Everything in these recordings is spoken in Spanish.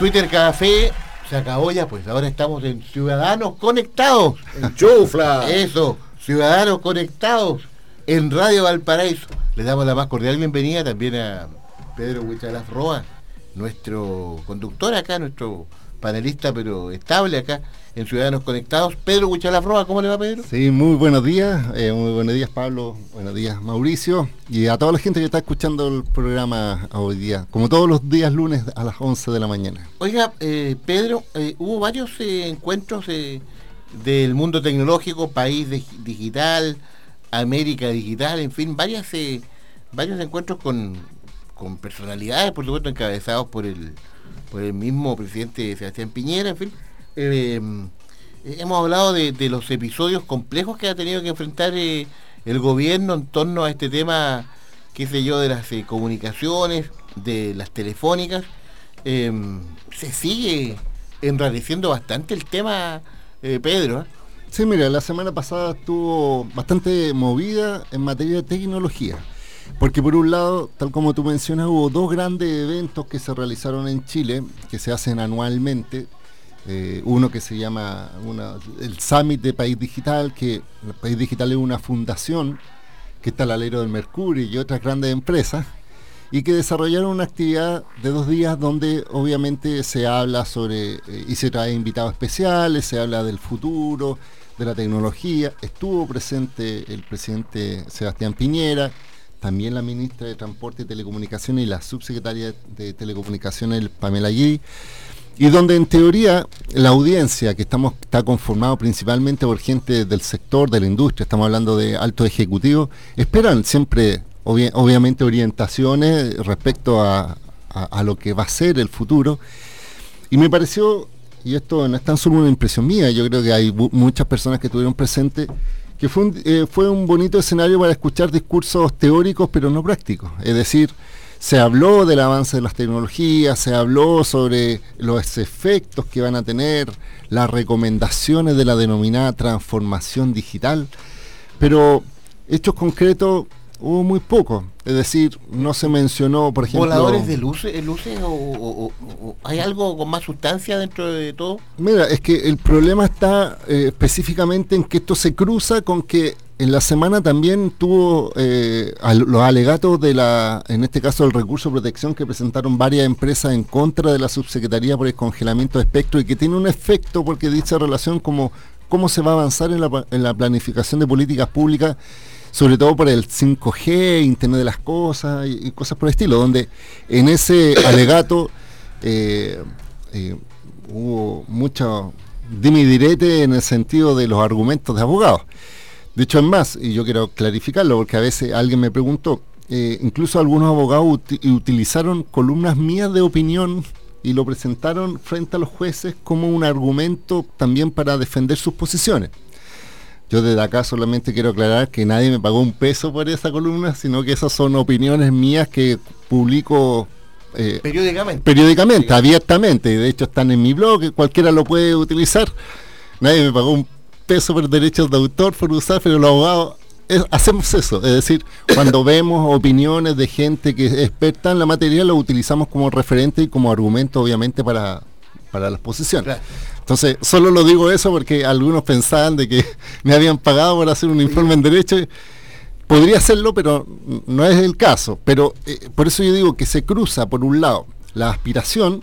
Twitter Café se acabó ya, pues ahora estamos en Ciudadanos Conectados. En Chufla. Eso, Ciudadanos Conectados en Radio Valparaíso. Les damos la más cordial bienvenida también a Pedro Huichalaf Roa, nuestro conductor acá, nuestro panelista pero estable acá en Ciudadanos Conectados. Pedro Huichalaf Roa, ¿cómo le va Pedro? Sí, muy buenos días, eh, muy buenos días Pablo, buenos días Mauricio y a toda la gente que está escuchando el programa hoy día, como todos los días lunes a las 11 de la mañana. Oiga, eh, Pedro, eh, hubo varios encuentros del mundo tecnológico, país digital, América Digital, en fin, varias, varios encuentros con, con personalidades, por supuesto, encabezados por el, por el mismo presidente Sebastián Piñera, en fin. Eh, hemos hablado de, los episodios complejos que ha tenido que enfrentar eh, el gobierno en torno a este tema, qué sé yo, de las eh, comunicaciones, de las telefónicas. se sigue enrareciendo bastante el tema, Pedro. Sí, mira, la semana pasada estuvo bastante movida en materia de tecnología. Porque por un lado, tal como tú mencionas, hubo dos grandes eventos que se realizaron en Chile, que se hacen anualmente. Eh, uno que se llama el Summit de País Digital, que el País Digital es una fundación que está al alero del Mercurio y otras grandes empresas, y que desarrollaron una actividad de dos días donde obviamente se habla sobre, eh, y se trae invitados especiales, se habla del futuro, de la tecnología. Estuvo presente el presidente Sebastián Piñera, también la ministra de Transporte y Telecomunicaciones y la subsecretaria de Telecomunicaciones, Pamela Gui, y donde en teoría la audiencia, que estamos, está conformado principalmente por gente del sector, de la industria, estamos hablando de altos ejecutivos, esperan siempre, obviamente, orientaciones respecto a, lo que va a ser el futuro. Y me pareció, y esto no es tan solo una impresión mía, yo creo que hay muchas personas que estuvieron presentes, que eh, fue un bonito escenario para escuchar discursos teóricos pero no prácticos. Es decir, se habló del avance de las tecnologías, se habló sobre los efectos que van a tener, las recomendaciones de la denominada transformación digital, pero hechos concretos hubo muy poco. Es decir, no se mencionó, por ejemplo... ¿Voladores de luces, luces o, hay algo con más sustancia dentro de todo? Mira, es que el problema está eh, específicamente en que esto se cruza con que en la semana también tuvo eh, los alegatos de la, en este caso el recurso de protección que presentaron varias empresas en contra de la subsecretaría por el congelamiento de espectro y que tiene un efecto porque dicha relación como cómo se va a avanzar en la, en la planificación de políticas públicas sobre todo por el 5G, Internet de las Cosas y, cosas por el estilo, donde en ese alegato eh, eh, hubo mucho dime y direte en el sentido de los argumentos de abogados. De hecho, es más, y yo quiero clarificarlo, porque a veces alguien me preguntó, eh, incluso algunos abogados utilizaron columnas mías de opinión y lo presentaron frente a los jueces como un argumento también para defender sus posiciones. Yo desde acá solamente quiero aclarar que nadie me pagó un peso por esa columna, sino que esas son opiniones mías que publico eh, periódicamente. periódicamente, abiertamente. De hecho están en mi blog, cualquiera lo puede utilizar. Nadie me pagó un peso por derechos de autor por usar, pero los abogados hacemos eso. Es decir, cuando vemos opiniones de gente que es experta en la materia, lo utilizamos como referente y como argumento, obviamente, para, para las posiciones. Entonces, solo lo digo eso porque algunos pensaban de que me habían pagado por hacer un informe en derecho. Podría hacerlo, pero no es el caso. Pero eh, por eso yo digo que se cruza, por un lado, la aspiración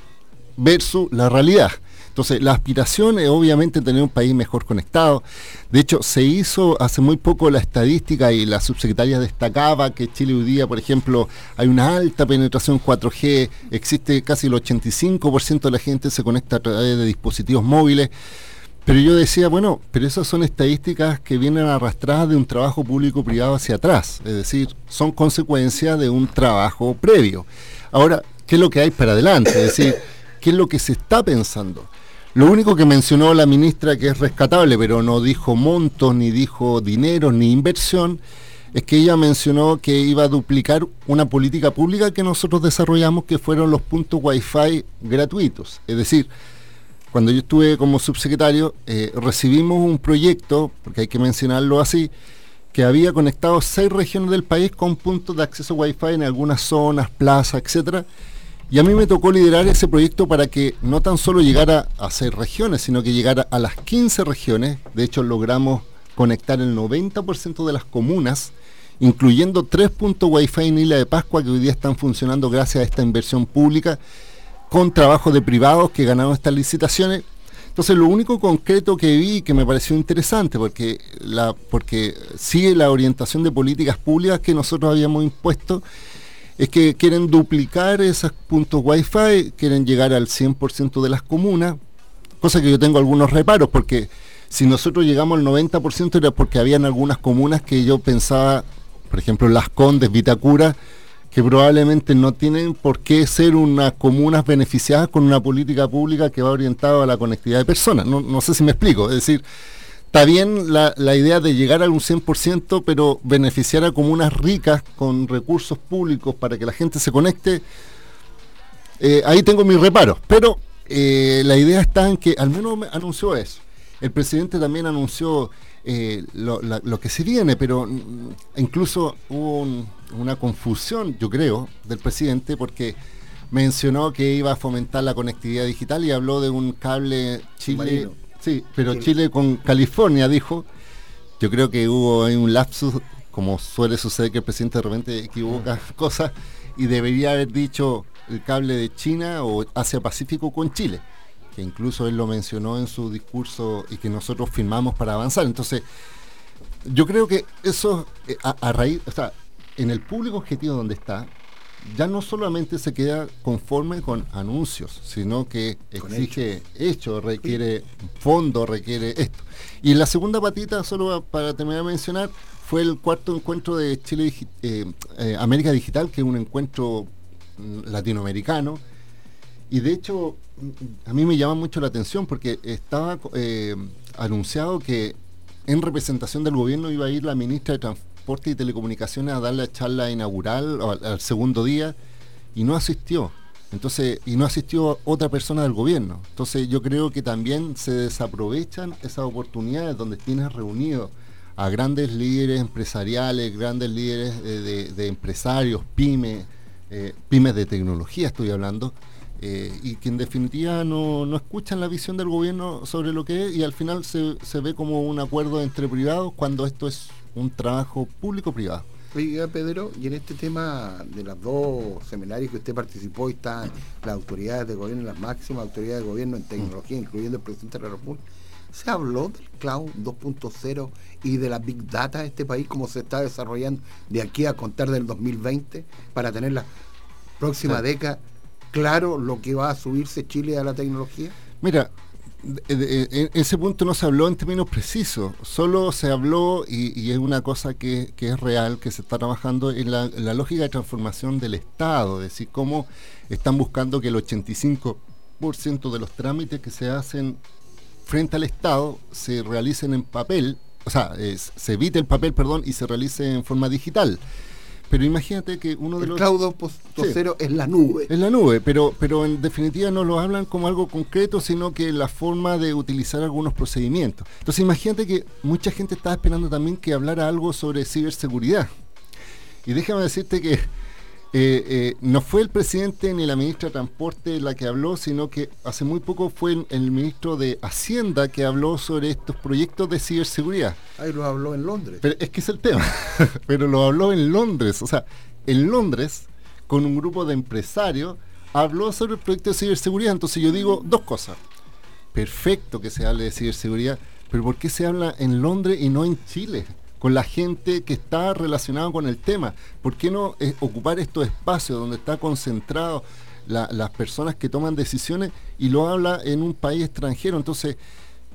versus la realidad. Entonces, la aspiración es obviamente tener un país mejor conectado. De hecho, se hizo hace muy poco la estadística y la subsecretaria destacaba que Chile hoy día, por ejemplo, hay una alta penetración 4G, existe casi el 85% de la gente se conecta a través de dispositivos móviles. Pero yo decía, bueno, pero esas son estadísticas que vienen arrastradas de un trabajo público-privado hacia atrás, es decir, son consecuencia de un trabajo previo. Ahora, ¿qué es lo que hay para adelante? Es decir, qué es lo que se está pensando. Lo único que mencionó la ministra que es rescatable, pero no dijo montos, ni dijo dinero, ni inversión, es que ella mencionó que iba a duplicar una política pública que nosotros desarrollamos, que fueron los puntos Wi-Fi gratuitos. Es decir, cuando yo estuve como subsecretario, eh, recibimos un proyecto, porque hay que mencionarlo así, que había conectado seis regiones del país con puntos de acceso Wi-Fi en algunas zonas, plazas, etcétera. Y a mí me tocó liderar ese proyecto para que no tan solo llegara a seis regiones, sino que llegara a las 15 regiones. De hecho, logramos conectar el 90% de las comunas, incluyendo tres puntos Wi-Fi en Isla de Pascua que hoy día están funcionando gracias a esta inversión pública, con trabajos de privados que ganaron estas licitaciones. Entonces, lo único concreto que vi que me pareció interesante, porque, la, porque sigue la orientación de políticas públicas que nosotros habíamos impuesto, es que quieren duplicar esos puntos Wi-Fi, quieren llegar al 100% de las comunas, cosa que yo tengo algunos reparos, porque si nosotros llegamos al 90% era porque habían algunas comunas que yo pensaba, por ejemplo, Las Condes, Vitacura, que probablemente no tienen por qué ser unas comunas beneficiadas con una política pública que va orientada a la conectividad de personas. No, no sé si me explico. Es decir, Está bien la, idea de llegar a un 100%, pero beneficiar a comunas ricas con recursos públicos para que la gente se conecte, eh, ahí tengo mis reparos. Pero eh, la idea está en que al menos me anunció eso. El presidente también anunció eh, lo, que se viene, pero mm, incluso hubo una confusión, yo creo, del presidente porque mencionó que iba a fomentar la conectividad digital y habló de un cable Chile. Sí, pero Chile con California dijo, yo creo que hubo un lapsus, como suele suceder que el presidente de repente equivoca mm. cosas, y debería haber dicho el cable de China o Asia-Pacífico con Chile, que incluso él lo mencionó en su discurso y que nosotros firmamos para avanzar. Entonces, yo creo que eso, eh, a raíz, o sea, en el público objetivo donde está, ya no solamente se queda conforme con anuncios, sino que exige hecho. requiere fondo, requiere esto. Y la segunda patita, solo para terminar de mencionar, fue el cuarto encuentro de Chile eh, eh, América Digital, que es un encuentro mm, latinoamericano. Y de hecho, a mí me llama mucho la atención porque estaba eh, anunciado que en representación del gobierno iba a ir la ministra de Y Telecomunicaciones a dar la charla inaugural al, segundo día y no asistió. Entonces, y no asistió otra persona del gobierno. Entonces yo creo que también se desaprovechan esas oportunidades donde tienes reunido a grandes líderes empresariales, grandes líderes de, empresarios, pymes, eh, pymes de tecnología estoy hablando, eh, y que en definitiva no, no, escuchan la visión del gobierno sobre lo que es y al final se, se ve como un acuerdo entre privados cuando esto es un trabajo público-privado. Oiga, Pedro, y en este tema de los dos seminarios que usted participó y está las autoridades de gobierno, las máximas autoridades de gobierno en tecnología, incluyendo el presidente de la República, ¿se habló del Cloud 2.0 y de la Big Data de este país, cómo se está desarrollando de aquí a contar del 2020 para tener la próxima década claro lo que va a subirse Chile a la tecnología? Mira, en ese punto no se habló en términos precisos, solo se habló, y, es una cosa que, es real, que se está trabajando en la, lógica de transformación del Estado, es decir, cómo están buscando que el 85% de los trámites que se hacen frente al Estado se realicen en papel, o sea, se evite el papel, perdón, y se realice en forma digital. Pero imagínate que uno de los... Cloud 2.0 es la nube. Es la nube, pero, pero en definitiva no lo hablan como algo concreto, sino que la forma de utilizar algunos procedimientos. Entonces imagínate que mucha gente estaba esperando también que hablara algo sobre ciberseguridad. Y déjame decirte que eh, eh, no fue el presidente ni la ministra de Transporte la que habló, sino que hace muy poco fue el, ministro de Hacienda que habló sobre estos proyectos de ciberseguridad. Ahí lo habló en Londres. Pero es que es el tema, pero lo habló en Londres. O sea, en Londres, con un grupo de empresarios, habló sobre el proyecto de ciberseguridad. Entonces yo digo dos cosas. Perfecto que se hable de ciberseguridad, pero ¿por qué se habla en Londres y no en Chile? Con la gente que está relacionada con el tema. ¿Por qué no eh, ocupar estos espacios donde está concentrado las personas que toman decisiones y lo habla en un país extranjero? Entonces,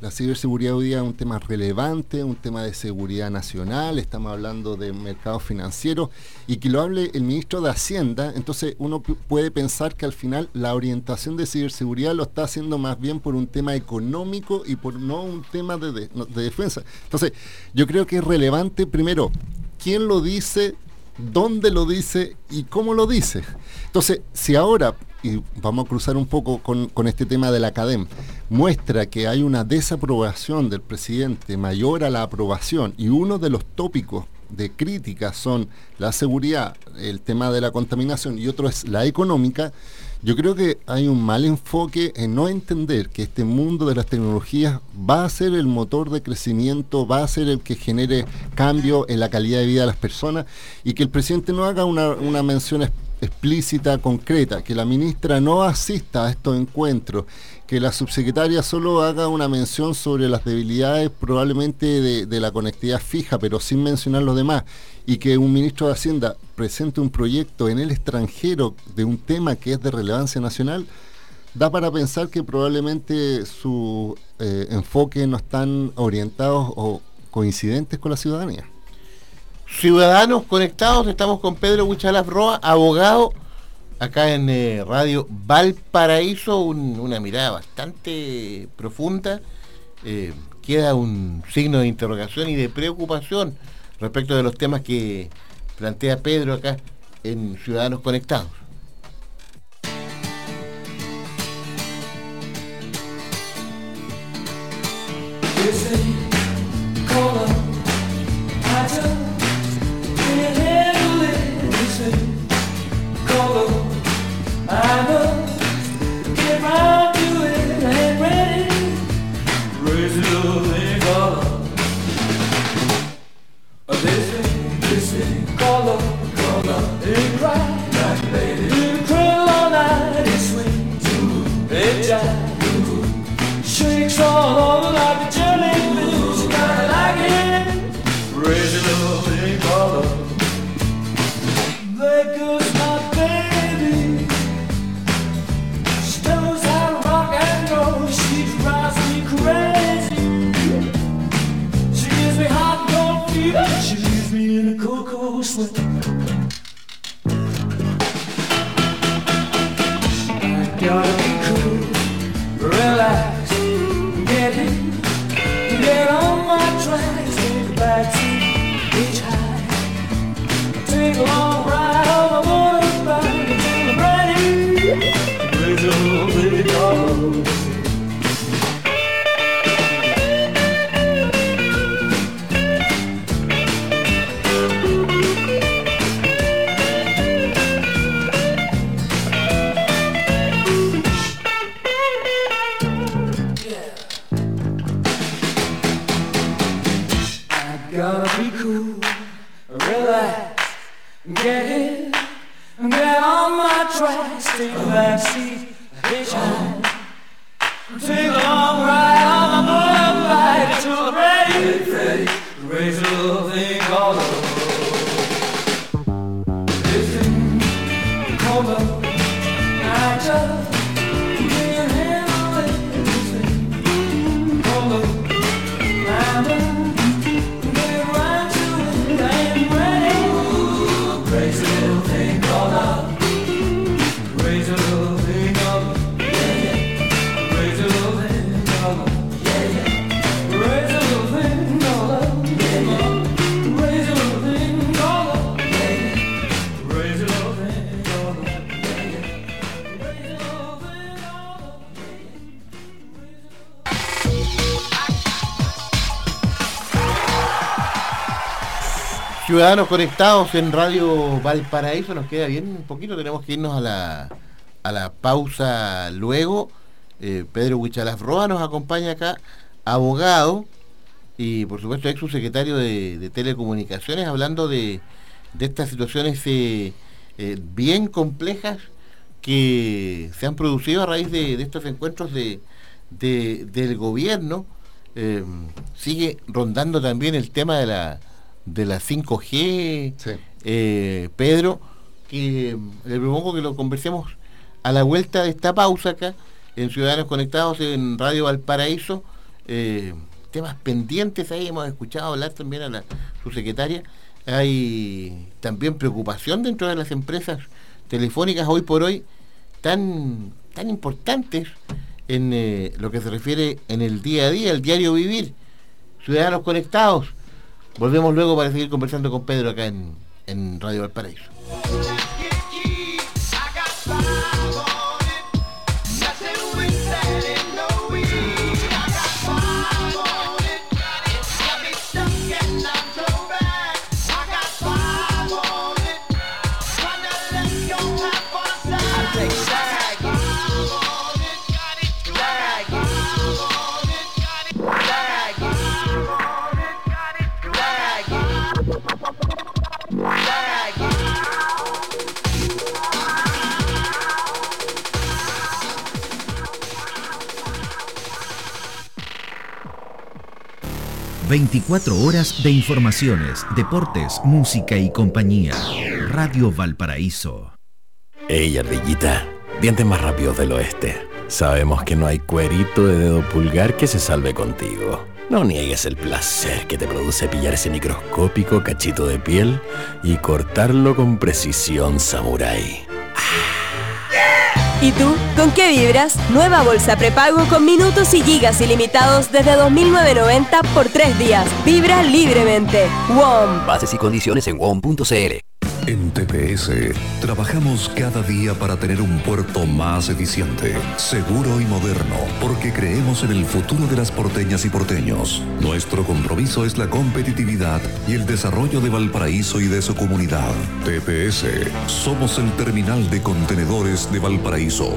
La ciberseguridad hoy día es un tema relevante, un tema de seguridad nacional, estamos hablando de mercados financieros y que lo hable el ministro de Hacienda, entonces uno puede pensar que al final la orientación de ciberseguridad lo está haciendo más bien por un tema económico y por no un tema de, de defensa. Entonces, yo creo que es relevante primero quién lo dice, dónde lo dice y cómo lo dice. Entonces, si ahora y vamos a cruzar un poco con, este tema de la academia, muestra que hay una desaprobación del presidente mayor a la aprobación y uno de los tópicos de crítica son la seguridad, el tema de la contaminación y otro es la económica, yo creo que hay un mal enfoque en no entender que este mundo de las tecnologías va a ser el motor de crecimiento, va a ser el que genere cambio en la calidad de vida de las personas y que el presidente no haga una, una mención explícita, concreta, que la ministra no asista a estos encuentros, que la subsecretaria solo haga una mención sobre las debilidades probablemente de, la conectividad fija, pero sin mencionar los demás, y que un ministro de Hacienda presente un proyecto en el extranjero de un tema que es de relevancia nacional, da para pensar que probablemente su eh, enfoque no están orientados o coincidentes con la ciudadanía. Ciudadanos conectados, estamos con Pedro Huichalaf Roa, abogado, acá en eh, Radio Valparaíso, una mirada bastante profunda. Eh, queda un signo de interrogación y de preocupación respecto de los temas que plantea Pedro acá en Ciudadanos Conectados. I know. color. Living. I just. Ciudadanos conectados en Radio Valparaíso, nos queda bien un poquito, tenemos que irnos a la, a la pausa luego. Eh, Pedro Huichalaf Roa nos acompaña acá, abogado y por supuesto ex subsecretario de, de Telecomunicaciones, hablando de, estas situaciones eh, eh, bien complejas que se han producido a raíz de, estos encuentros de, del gobierno. sigue rondando también el tema de la de la 5G, eh, Pedro, que le propongo que lo conversemos a la vuelta de esta pausa acá, en Ciudadanos Conectados, en Radio Valparaíso, eh, temas pendientes ahí, hemos escuchado hablar también a la subsecretaria, hay también preocupación dentro de las empresas telefónicas hoy por hoy tan, tan importantes en eh, lo que se refiere en el día a día, el diario vivir, ciudadanos conectados. Volvemos luego para seguir conversando con Pedro acá en, en Radio Valparaíso. ...24 horas de informaciones, deportes, música y compañía. Radio Valparaíso. Ey, ardillita, dientes más rápidos del oeste. Sabemos que no hay cuerito de dedo pulgar que se salve contigo. No niegues el placer que te produce pillar ese microscópico cachito de piel y cortarlo con precisión samurái. ¿Y tú? ¿Con qué vibras? Nueva bolsa prepago con minutos y gigas ilimitados desde 2.990 por tres días. Vibra libremente. WOM. Bases y condiciones en WOM.cl. En TPS trabajamos cada día para tener un puerto más eficiente, seguro y moderno, porque creemos en el futuro de las porteñas y porteños. Nuestro compromiso es la competitividad y el desarrollo de Valparaíso y de su comunidad. TPS, somos el terminal de contenedores de Valparaíso.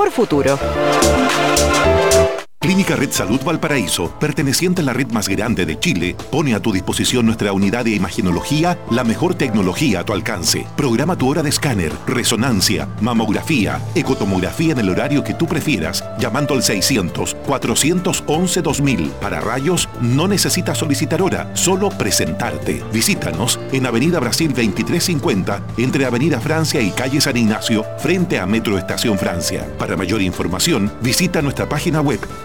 mejor futuro. Clínica Red Salud Valparaíso, perteneciente a la red más grande de Chile, pone a tu disposición nuestra unidad de imagenología, la mejor tecnología a tu alcance. Programa tu hora de escáner, resonancia, mamografía, ecotomografía en el horario que tú prefieras, llamando al 600-411-2000. Para rayos, no necesitas solicitar hora, solo presentarte. Visítanos en Avenida Brasil 2350, entre Avenida Francia y Calle San Ignacio, frente a Metro Estación Francia. Para mayor información, visita nuestra página web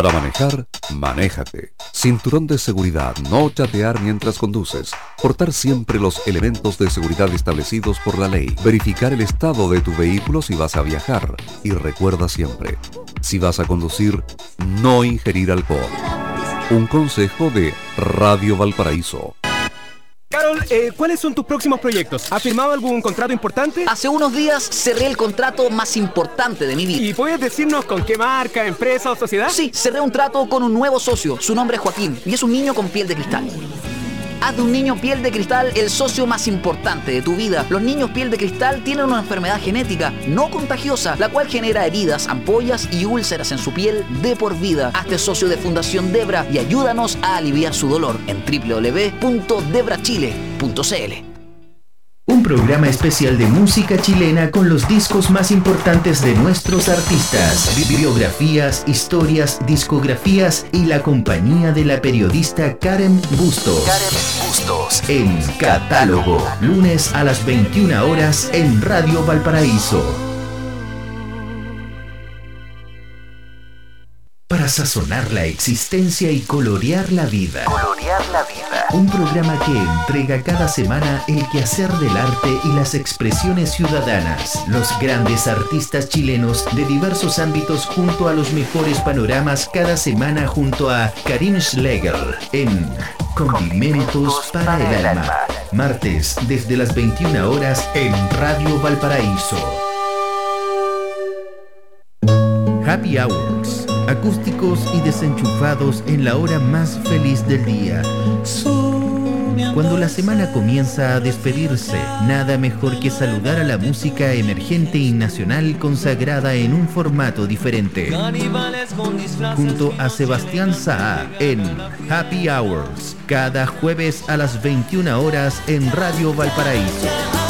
Para manejar, manéjate. Cinturón de seguridad, no chatear mientras conduces. Portar siempre los elementos de seguridad establecidos por la ley. Verificar el estado de tu vehículo si vas a viajar. Y recuerda siempre, si vas a conducir, no ingerir alcohol. Un consejo de Radio Valparaíso. Carol, eh, ¿cuáles son tus próximos proyectos? ¿Has firmado algún contrato importante? Hace unos días cerré el contrato más importante de mi vida. ¿Y puedes decirnos con qué marca, empresa o sociedad? Sí, cerré un trato con un nuevo socio. Su nombre es Joaquín y es un niño con piel de cristal. Haz de un niño piel de cristal el socio más importante de tu vida. Los niños piel de cristal tienen una enfermedad genética no contagiosa, la cual genera heridas, ampollas y úlceras en su piel de por vida. Hazte socio de Fundación Debra y ayúdanos a aliviar su dolor en www.debrachile.cl. Un programa especial de música chilena con los discos más importantes de nuestros artistas, bibliografías, historias, discografías y la compañía de la periodista Karen Bustos. Karen Bustos. En Catálogo, lunes a las 21 horas en Radio Valparaíso. Para sazonar la existencia y colorear la vida. Colorear la vida. Un programa que entrega cada semana el quehacer del arte y las expresiones ciudadanas. Los grandes artistas chilenos de diversos ámbitos junto a los mejores panoramas cada semana junto a Karim Schlegel en Condimentos para el Alma. Martes desde las 21 horas en Radio Valparaíso. Happy Hours. Acústicos y desenchufados en la hora más feliz del día. Cuando la semana comienza a despedirse, nada mejor que saludar a la música emergente y nacional consagrada en un formato diferente. Junto a Sebastián Saa en Happy Hours, cada jueves a las 21 horas en Radio Valparaíso.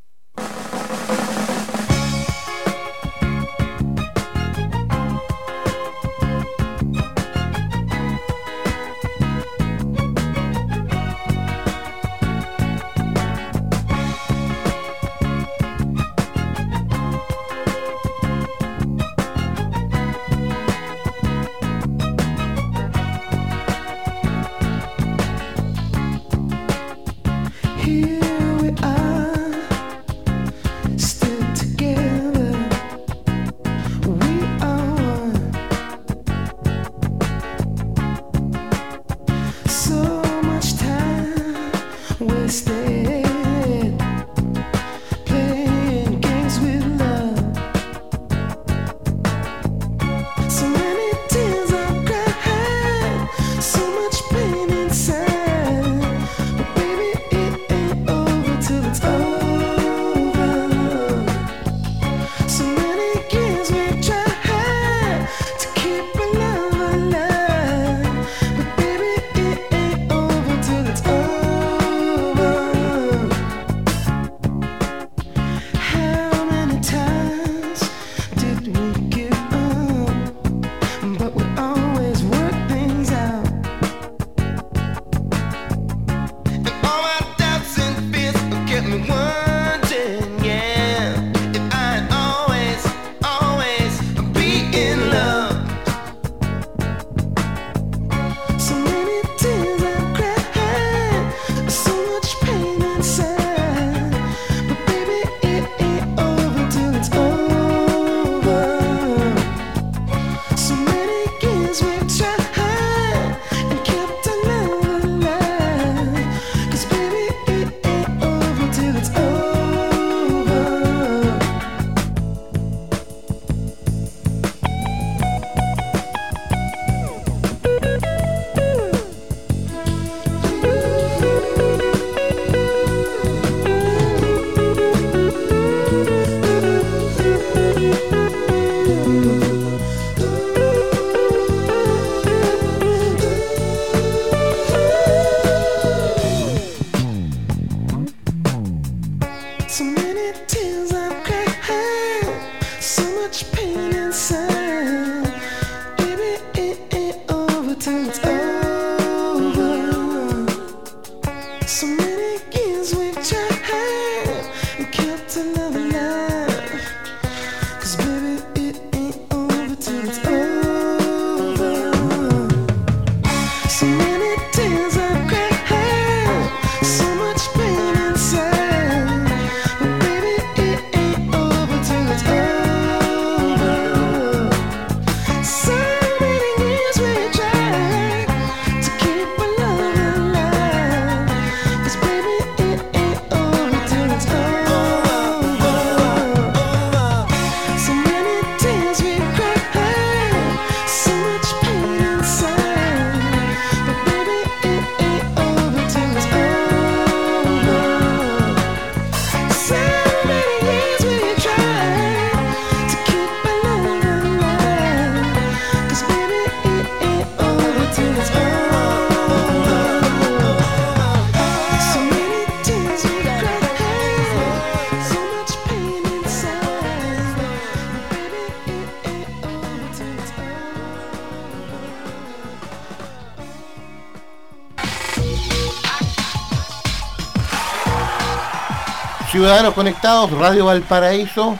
Ciudadanos Conectados, Radio Valparaíso.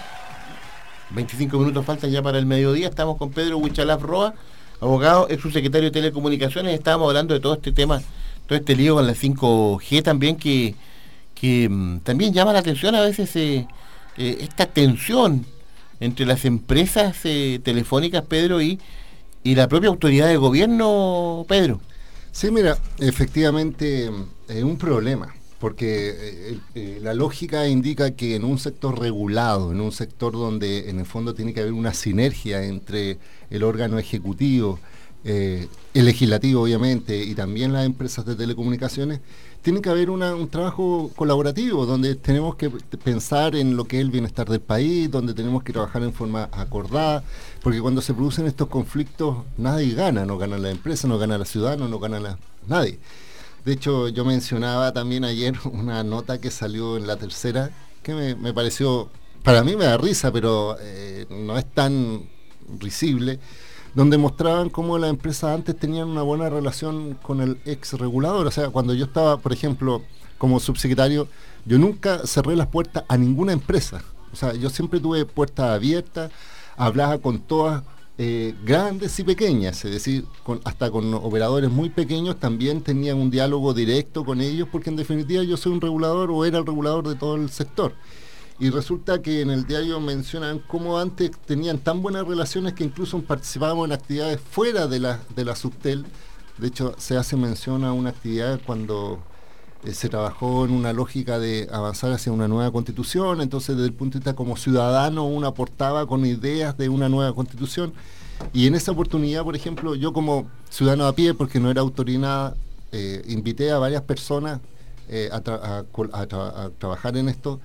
25 minutos faltan ya para el mediodía. Estamos con Pedro Huichalaf Roa, abogado, ex subsecretario de Telecomunicaciones. Estábamos hablando de todo este tema, todo este lío con la 5G también, que, que mm, también llama la atención a veces eh, eh, esta tensión entre las empresas eh, telefónicas, Pedro, y, y la propia autoridad de gobierno, Pedro. Sí, mira, efectivamente es un problema porque eh, eh, la lógica indica que en un sector regulado, en un sector donde en el fondo tiene que haber una sinergia entre el órgano ejecutivo, eh, el legislativo obviamente, y también las empresas de telecomunicaciones, tiene que haber un trabajo colaborativo donde tenemos que pensar en lo que es el bienestar del país, donde tenemos que trabajar en forma acordada, porque cuando se producen estos conflictos nadie gana, no gana la empresa, no gana la ciudadano, no gana nadie. De hecho, yo mencionaba también ayer una nota que salió en la tercera, que me, pareció, para mí me da risa, pero eh, no es tan risible, donde mostraban cómo las empresas antes tenían una buena relación con el ex regulador. O sea, cuando yo estaba, por ejemplo, como subsecretario, yo nunca cerré las puertas a ninguna empresa. O sea, yo siempre tuve puertas abiertas, hablaba con todas eh, grandes y pequeñas, es decir, hasta con operadores muy pequeños también tenían un diálogo directo con ellos, porque en definitiva yo soy un regulador o era el regulador de todo el sector. Y resulta que en el diario mencionan cómo antes tenían tan buenas relaciones que incluso participábamos en actividades fuera de la, de la subtel. De hecho, se hace mención a una actividad cuando eh, se trabajó en una lógica de avanzar hacia una nueva constitución, entonces desde el punto de vista como ciudadano uno aportaba con ideas de una nueva constitución y en esa oportunidad, por ejemplo, yo como ciudadano a pie, porque no era autoridad, eh, invité a varias personas eh, a, trabajar en esto.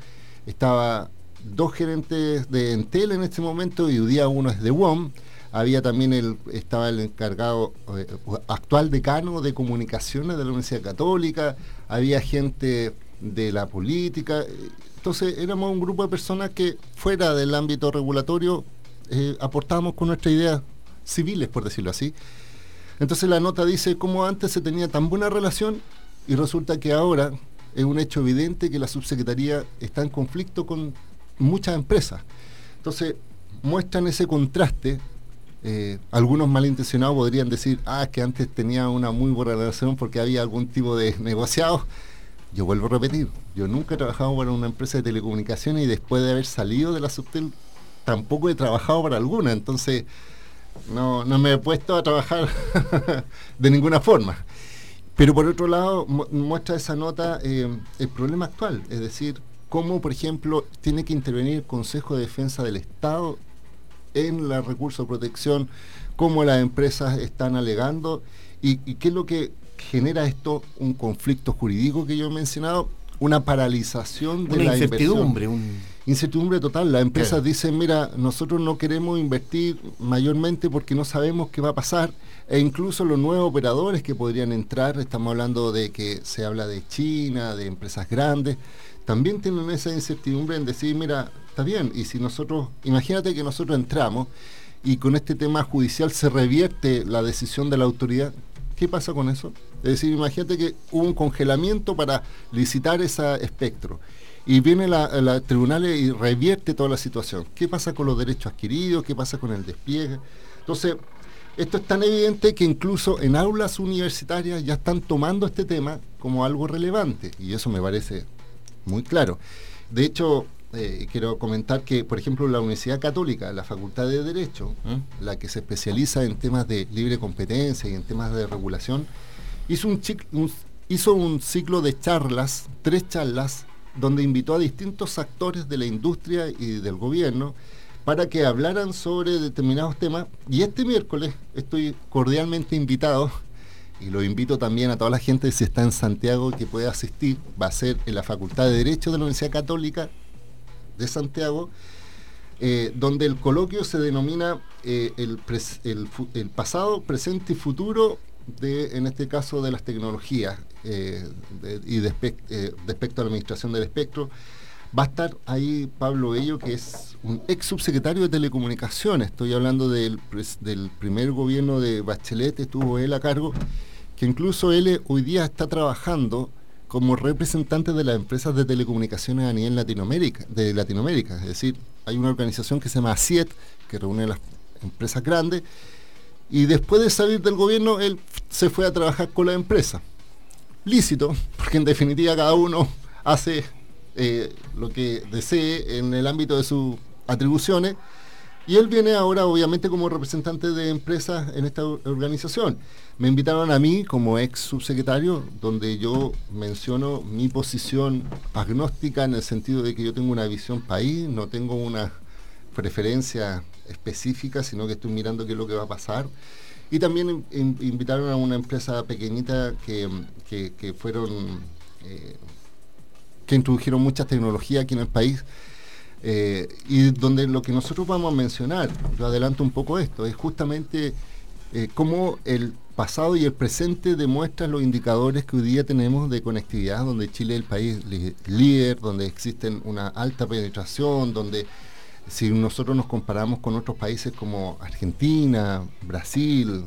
Estaba dos gerentes de Entel en este momento y hoy día uno es de WOM había también el, estaba el encargado eh, actual decano de comunicaciones de la Universidad Católica, había gente de la política, entonces éramos un grupo de personas que fuera del ámbito regulatorio eh, aportábamos con nuestras ideas civiles, por decirlo así. Entonces la nota dice cómo antes se tenía tan buena relación y resulta que ahora es un hecho evidente que la subsecretaría está en conflicto con muchas empresas. Entonces muestran ese contraste eh, algunos malintencionados podrían decir, ah, que antes tenía una muy buena relación porque había algún tipo de negociado. Yo vuelvo a repetir, yo nunca he trabajado para una empresa de telecomunicaciones y después de haber salido de la Subtel tampoco he trabajado para alguna, entonces no, me he puesto a trabajar de ninguna forma. Pero por otro lado, muestra esa nota eh, el problema actual, es decir, cómo, por ejemplo, tiene que intervenir el Consejo de Defensa del Estado en la recurso de protección, cómo las empresas están alegando y, qué es lo que genera esto, un conflicto jurídico que yo he mencionado, una paralización de la incertidumbre, Incertidumbre total. Las empresas dicen, mira, nosotros no queremos invertir mayormente porque no sabemos qué va a pasar. E incluso los nuevos operadores que podrían entrar, estamos hablando de que se habla de China, de empresas grandes, también tienen esa incertidumbre en decir, mira, está bien, y si nosotros, imagínate que nosotros entramos y con este tema judicial se revierte la decisión de la autoridad, ¿qué pasa con eso? Es decir, imagínate que hubo un congelamiento para licitar ese espectro y viene la, la tribunal y revierte toda la situación. ¿Qué pasa con los derechos adquiridos? ¿Qué pasa con el despliegue? Entonces, esto es tan evidente que incluso en aulas universitarias ya están tomando este tema como algo relevante y eso me parece muy claro. De hecho, eh, quiero comentar que, por ejemplo, la Universidad Católica, la Facultad de Derecho, ¿Mm? la que se especializa en temas de libre competencia y en temas de regulación, hizo un, hizo un ciclo de charlas, tres charlas, donde invitó a distintos actores de la industria y del gobierno para que hablaran sobre determinados temas. Y este miércoles estoy cordialmente invitado, y lo invito también a toda la gente si está en Santiago que pueda asistir, va a ser en la Facultad de Derecho de la Universidad Católica de Santiago, eh, donde el coloquio se denomina eh, el, pasado, presente y futuro de, en este caso, de las tecnologías eh, y respecto a la administración del espectro. Va a estar ahí Pablo Bello, que es un ex subsecretario de Telecomunicaciones. Estoy hablando del, del primer gobierno de Bachelet, estuvo él a cargo, que incluso él hoy día está trabajando como representante de las empresas de telecomunicaciones a nivel Latinoamérica, de Latinoamérica. Es decir, hay una organización que se llama ACIET, que reúne las empresas grandes, y después de salir del gobierno, él se fue a trabajar con la empresa. Lícito, porque en definitiva cada uno hace eh, lo que desee en el ámbito de sus atribuciones. Y él viene ahora, obviamente, como representante de empresas en esta organización. Me invitaron a mí como ex subsecretario, donde yo menciono mi posición agnóstica en el sentido de que yo tengo una visión país, no tengo una preferencia específica, sino que estoy mirando qué es lo que va a pasar. Y también invitaron a una empresa pequeñita que, fueron, eh, que introdujeron muchas tecnologías aquí en el país. Eh, y donde lo que nosotros vamos a mencionar, yo adelanto un poco esto, es justamente eh, cómo el pasado y el presente demuestran los indicadores que hoy día tenemos de conectividad, donde Chile es el país líder, donde existen una alta penetración, donde si nosotros nos comparamos con otros países como Argentina, Brasil,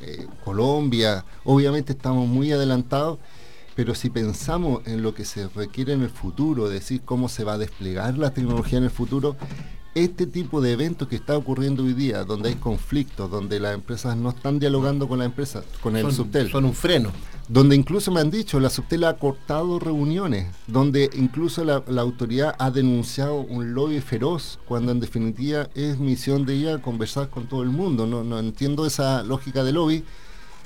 eh, Colombia, obviamente estamos muy adelantados, pero si pensamos en lo que se requiere en el futuro, decir, cómo se va a desplegar la tecnología en el futuro, este tipo de eventos que está ocurriendo hoy día, donde hay conflictos, donde las empresas no están dialogando con la empresa, con el subtel. Son un freno. Donde incluso me han dicho, la subtel ha cortado reuniones, donde incluso la, autoridad ha denunciado un lobby feroz, cuando en definitiva es misión de ella conversar con todo el mundo. No, entiendo esa lógica de lobby.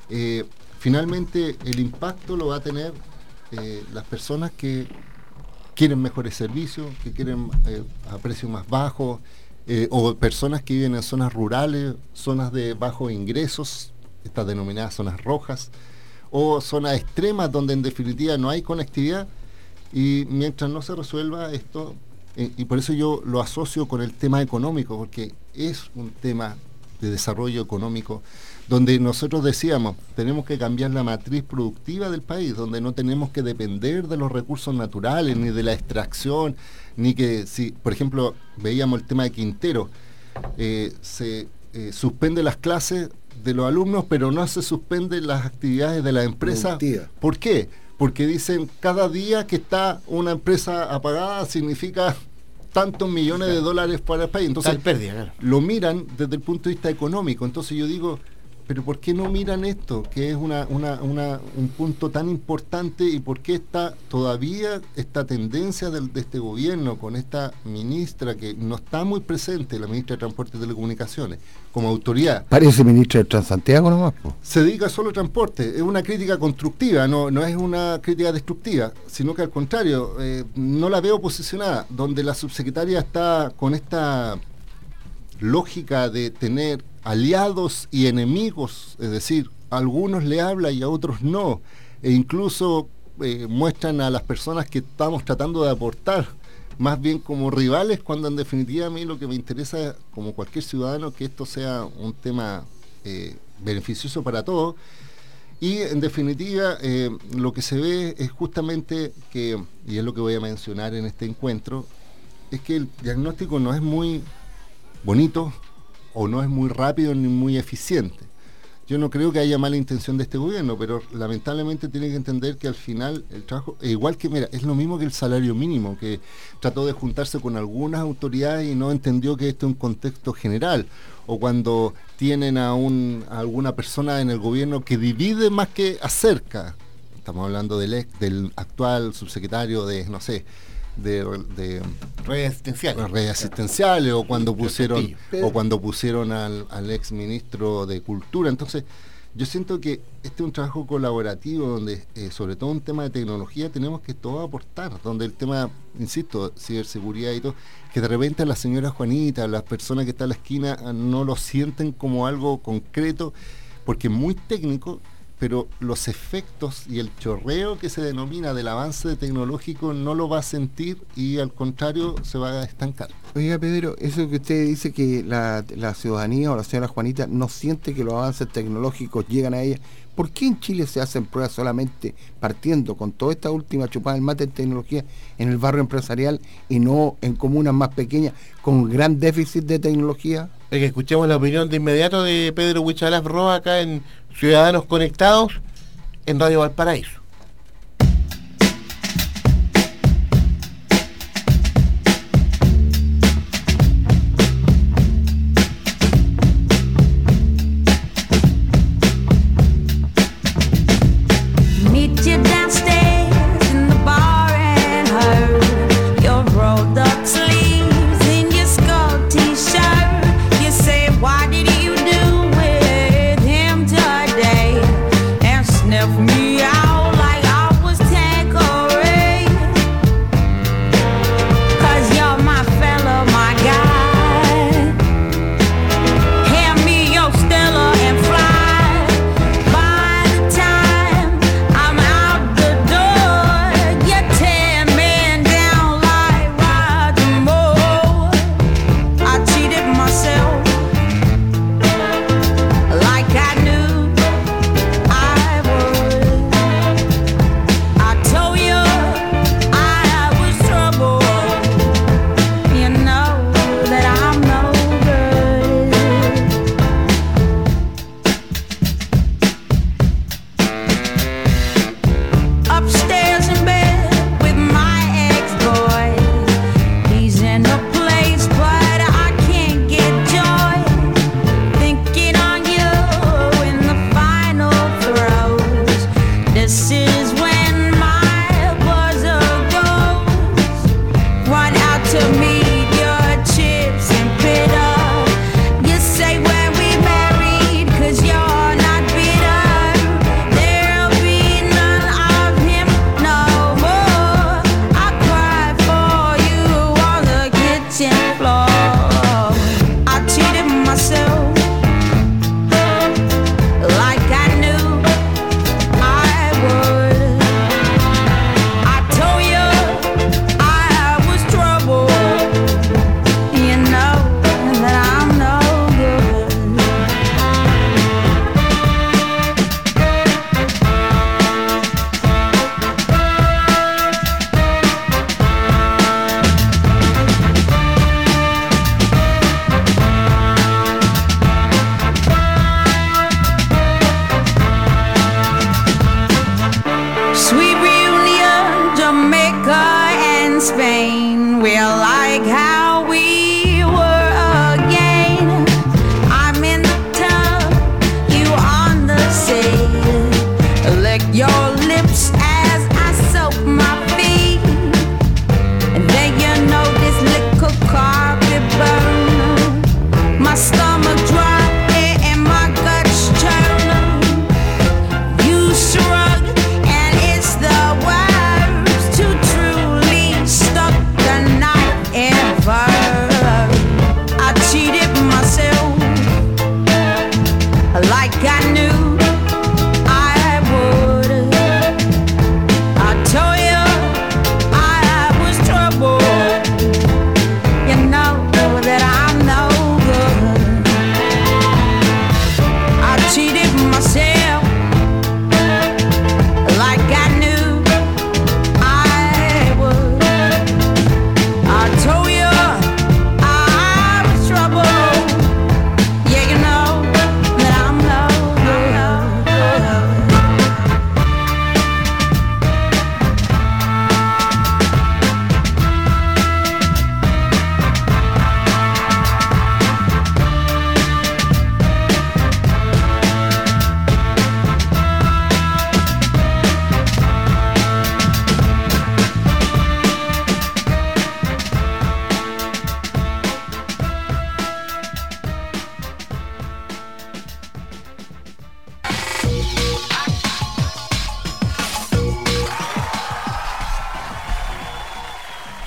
Eh, finalmente el impacto lo va a tener eh, las personas que quieren mejores servicios, que quieren eh, a precios más bajos, eh, o personas que viven en zonas rurales, zonas de bajos ingresos, estas denominadas zonas rojas, o zonas extremas donde en definitiva no hay conectividad, y mientras no se resuelva esto, y por eso yo lo asocio con el tema económico, porque es un tema de desarrollo económico donde nosotros decíamos, tenemos que cambiar la matriz productiva del país, donde no tenemos que depender de los recursos naturales, ni de la extracción, ni que si, por ejemplo, veíamos el tema de Quintero, eh, se eh, suspende las clases de los alumnos, pero no se suspenden las actividades de la empresa. ¿Por qué? Porque dicen, cada día que está una empresa apagada significa tantos millones de dólares para el país. Entonces, lo miran desde el punto de vista económico. Entonces yo digo, pero ¿por qué no miran esto, que es una, un punto tan importante y por qué está todavía esta tendencia de, este gobierno con esta ministra que no está muy presente, la ministra de Transporte y Telecomunicaciones, como autoridad? Parece ministra de Transantiago nomás. Se dedica solo a transporte, es una crítica constructiva, no, no es una crítica destructiva, sino que al contrario, eh, no la veo posicionada, donde la subsecretaria está con esta lógica de tener aliados y enemigos, es decir, a algunos le habla y a otros no, e incluso eh, muestran a las personas que estamos tratando de aportar más bien como rivales, cuando en definitiva a mí lo que me interesa como cualquier ciudadano que esto sea un tema eh, beneficioso para todos. Y en definitiva, eh, lo que se ve es justamente que, y es lo que voy a mencionar en este encuentro, es que el diagnóstico no es muy bonito, o no es muy rápido ni muy eficiente. Yo no creo que haya mala intención de este gobierno, pero lamentablemente tiene que entender que al final el trabajo, e igual que, mira, es lo mismo que el salario mínimo, que trató de juntarse con algunas autoridades y no entendió que esto es un contexto general. O cuando tienen a, un, alguna persona en el gobierno que divide más que acerca. Estamos hablando del, ex, del actual subsecretario de, no sé, de, de redes asistenciales, redes asistenciales o cuando pusieron o cuando pusieron al, al ex ministro de cultura. Entonces yo siento que este es un trabajo colaborativo donde, eh, sobre todo un tema de tecnología, tenemos que todo aportar, donde el tema, insisto, ciberseguridad y todo, que de repente a la señora Juanita, las personas que están en la esquina, no lo sienten como algo concreto, porque es muy técnico pero los efectos y el chorreo que se denomina del avance tecnológico no lo va a sentir y al contrario se va a estancar. Oiga Pedro, eso que usted dice que la, ciudadanía o la señora Juanita no siente que los avances tecnológicos llegan a ella, ¿por qué en Chile se hacen pruebas solamente partiendo con toda esta última chupada del mate en tecnología en el barrio empresarial y no en comunas más pequeñas con gran déficit de tecnología? que escuchemos la opinión de inmediato de Pedro Huichalaf Roa acá en Ciudadanos Conectados en Radio Valparaíso.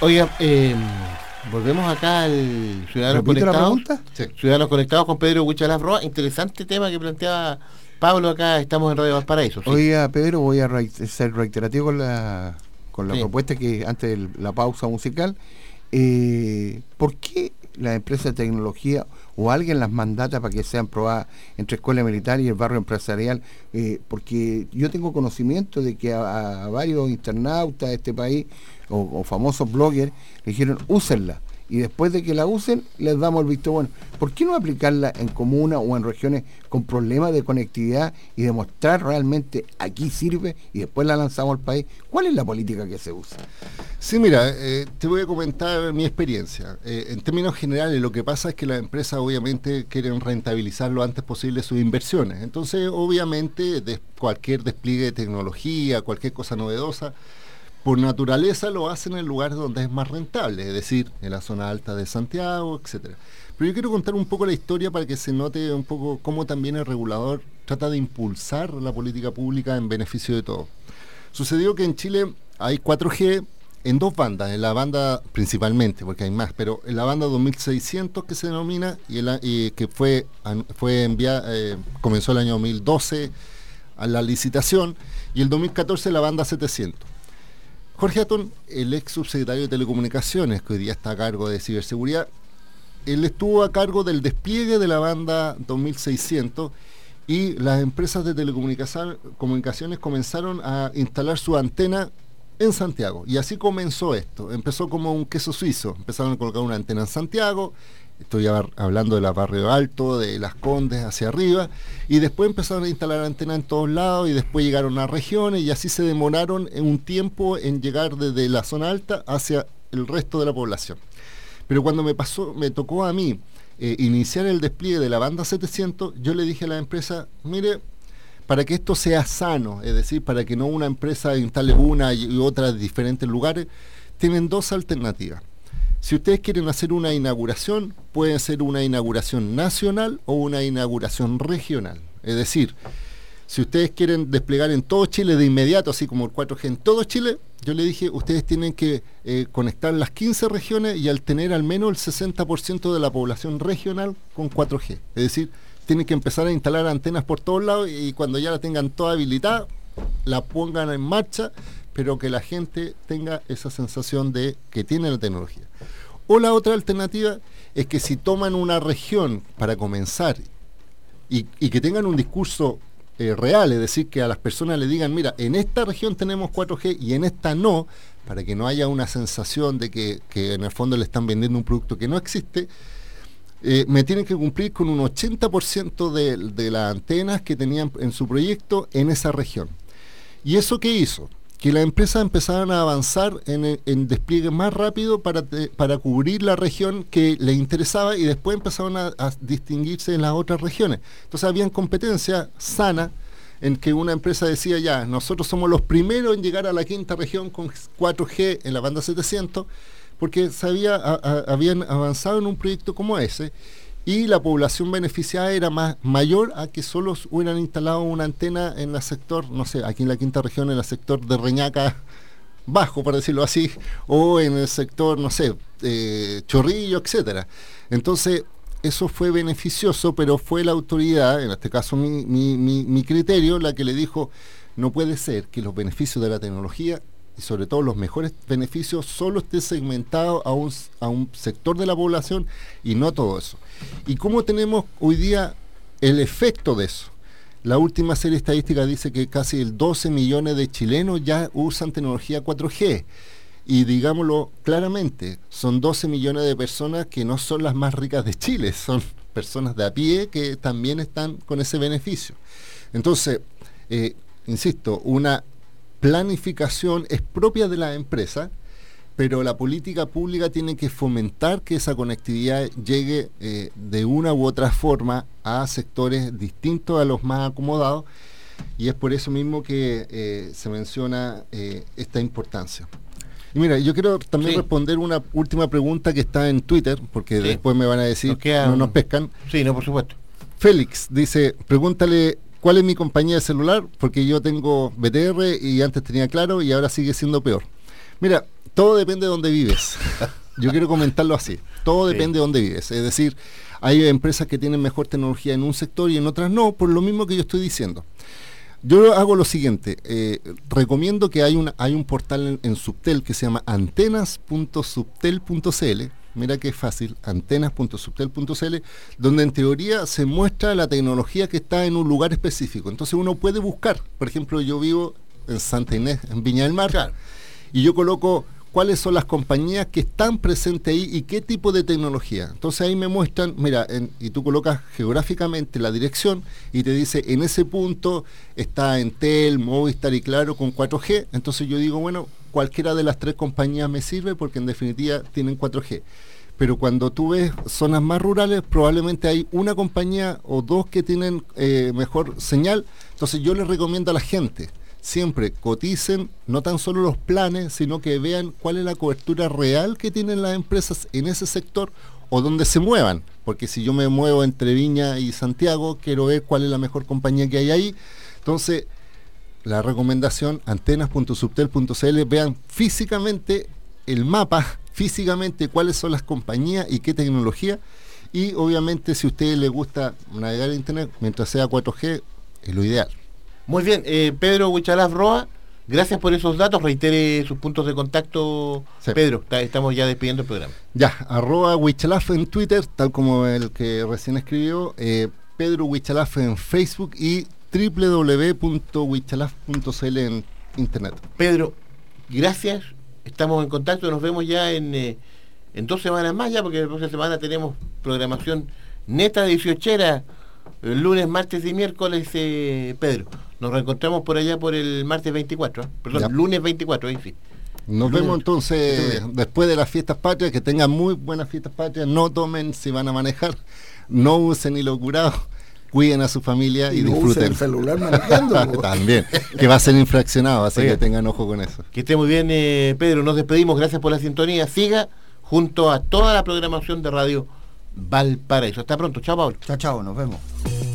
Oiga, eh, volvemos acá al Ciudadanos ¿Repite la Conectados. Ciudadanos Conectados con Pedro Huichalaf Roa. Interesante tema que planteaba Pablo acá. Estamos en Radio Valparaíso. sí. Oiga, Pedro, voy a ser reiterativo con la, con la Sí. propuesta que antes de la pausa musical. Eh, ¿Por qué las empresas de tecnología o alguien las mandata para que sean probadas entre escuela militar y el barrio empresarial? Eh, porque yo tengo conocimiento de que a, varios internautas de este país o, o famosos bloggers le dijeron úsenla y después de que la usen les damos el visto bueno. ¿Por qué no aplicarla en comunas o en regiones con problemas de conectividad y demostrar realmente aquí sirve y después la lanzamos al país? ¿Cuál es la política que se usa? Sí, mira, eh, te voy a comentar mi experiencia. Eh, en términos generales, lo que pasa es que las empresas obviamente quieren rentabilizar lo antes posible sus inversiones. Entonces, obviamente, de cualquier despliegue de tecnología, cualquier cosa novedosa, por naturaleza lo hacen en lugares donde es más rentable, es decir, en la zona alta de Santiago, etcétera. Pero yo quiero contar un poco la historia para que se note un poco cómo también el regulador trata de impulsar la política pública en beneficio de todos. Sucedió que en Chile hay 4G en dos bandas, en la banda principalmente, porque hay más, pero en la banda 2600 que se denomina y, que fue, fue enviada, eh, comenzó el año 2012 a la licitación y el 2014 la banda 700. Jorge Atón, el ex subsecretario de Telecomunicaciones, que hoy día está a cargo de ciberseguridad, él estuvo a cargo del despliegue de la banda 2600 y las empresas de telecomunicación- comunicaciones comenzaron a instalar su antena en Santiago. Y así comenzó esto. Empezó como un queso suizo. Empezaron a colocar una antena en Santiago. Estoy hab- hablando de la Barrio Alto, de Las Condes hacia arriba. Y después empezaron a instalar antenas en todos lados y después llegaron a regiones y así se demoraron en un tiempo en llegar desde la zona alta hacia el resto de la población. Pero cuando me pasó, me tocó a mí eh, iniciar el despliegue de la banda 700, yo le dije a la empresa, mire, para que esto sea sano, es decir, para que no una empresa instale una y y otra en diferentes lugares, tienen dos alternativas. Si ustedes quieren hacer una inauguración, pueden ser una inauguración nacional o una inauguración regional. Es decir, si ustedes quieren desplegar en todo Chile de inmediato, así como el 4G en todo Chile, yo le dije, ustedes tienen que eh, conectar las 15 regiones y al tener al menos el 60% de la población regional con 4G. Es decir, tienen que empezar a instalar antenas por todos lados y cuando ya la tengan toda habilitada, la pongan en marcha, pero que la gente tenga esa sensación de que tiene la tecnología. O la otra alternativa es que si toman una región para comenzar y, que tengan un discurso eh, real, es decir, que a las personas le digan, mira, en esta región tenemos 4G y en esta no, para que no haya una sensación de que, en el fondo le están vendiendo un producto que no existe, eh, me tienen que cumplir con un 80% de, de las antenas que tenían en su proyecto en esa región. ¿Y eso qué hizo? Que las empresas empezaban a avanzar en, despliegue más rápido para, para cubrir la región que les interesaba y después empezaron a, distinguirse en las otras regiones. Entonces había competencia sana en que una empresa decía ya, nosotros somos los primeros en llegar a la quinta región con 4G en la banda 700, porque se había, a- a- habían avanzado en un proyecto como ese y la población beneficiada era más mayor a que solo hubieran instalado una antena en el sector, no sé, aquí en la quinta región, en el sector de Reñaca bajo, por decirlo así, o en el sector, no sé, eh, Chorrillo, etcétera. Entonces, eso fue beneficioso, pero fue la autoridad, en este caso mi, mi- mi- mi criterio, la que le dijo, no puede ser que los beneficios de la tecnología y sobre todo los mejores beneficios solo estén segmentados a un, a un sector de la población y no todo eso. ¿Y cómo tenemos hoy día el efecto de eso? La última serie estadística dice que casi el 12 millones de chilenos ya usan tecnología 4G. Y digámoslo claramente, son 12 millones de personas que no son las más ricas de Chile, son personas de a pie que también están con ese beneficio. Entonces, eh, insisto, una planificación es propia de la empresa, pero la política pública tiene que fomentar que esa conectividad llegue eh, de una u otra forma a sectores distintos a los más acomodados y es por eso mismo que eh, se menciona eh, esta importancia. Y mira, yo quiero también Sí. responder una última pregunta que está en Twitter, porque Sí. después me van a decir queda no nos pescan. Sí, no, por supuesto. Félix dice, pregúntale cuál es mi compañía de celular, porque yo tengo BTR y antes tenía claro y ahora sigue siendo peor. Mira, todo depende de dónde vives. Yo quiero comentarlo así. Todo Sí. depende de dónde vives. Es decir, hay empresas que tienen mejor tecnología en un sector y en otras no, por lo mismo que yo estoy diciendo. Yo hago lo siguiente, eh, recomiendo que hay, una, hay un portal en, en Subtel que se llama antenas.subtel.cl, mira que fácil, antenas.subtel.cl, donde en teoría se muestra la tecnología que está en un lugar específico. Entonces uno puede buscar, por ejemplo, yo vivo en Santa Inés, en Viña del Mar, y yo coloco cuáles son las compañías que están presentes ahí y qué tipo de tecnología. Entonces ahí me muestran, mira, en- y tú colocas geográficamente la dirección y te dice, en ese punto está Entel, Movistar y Claro con 4G. Entonces yo digo, bueno, cualquiera de las tres compañías me sirve porque en definitiva tienen 4G. Pero cuando tú ves zonas más rurales, probablemente hay una compañía o dos que tienen eh, mejor señal. Entonces yo les recomiendo a la gente, siempre coticen no tan solo los planes, sino que vean cuál es la cobertura real que tienen las empresas en ese sector o donde se muevan. Porque si yo me muevo entre Viña y Santiago, quiero ver cuál es la mejor compañía que hay ahí. Entonces, la recomendación antenas.subtel.cl vean físicamente el mapa, físicamente cuáles son las compañías y qué tecnología. Y obviamente si a ustedes les gusta navegar en internet, mientras sea 4G, es lo ideal. Muy bien, eh, Pedro Huichalaf Roa, gracias por esos datos. Reitere sus puntos de contacto. Sí. Pedro, está- estamos ya despidiendo el programa. Ya, arroba Huichalaf en Twitter, tal como el que recién escribió, eh, Pedro Huichalaf en Facebook y www.huichalaf.cl en internet. Pedro, gracias. Estamos en contacto. Nos vemos ya en, eh, en dos semanas más, ya, porque la próxima semana tenemos programación neta de 18 el lunes, martes y miércoles, eh, Pedro. Nos reencontramos por allá por el martes 24, ¿eh? perdón, Ya. lunes 24, ahí sí. Nos Lunes. vemos entonces después de las fiestas patrias, que tengan muy buenas fiestas patrias, no tomen si van a manejar, no usen ni lo curado, cuiden a su familia y, Y no usen disfruten. el celular manejando. También, que va a ser infraccionado, así Oiga. que tengan ojo con eso. Que esté muy bien, eh, Pedro. Nos despedimos. Gracias por la sintonía. Siga junto a toda la programación de Radio Valparaíso. Hasta pronto. Chao, Pablo. Chao, chao, nos vemos.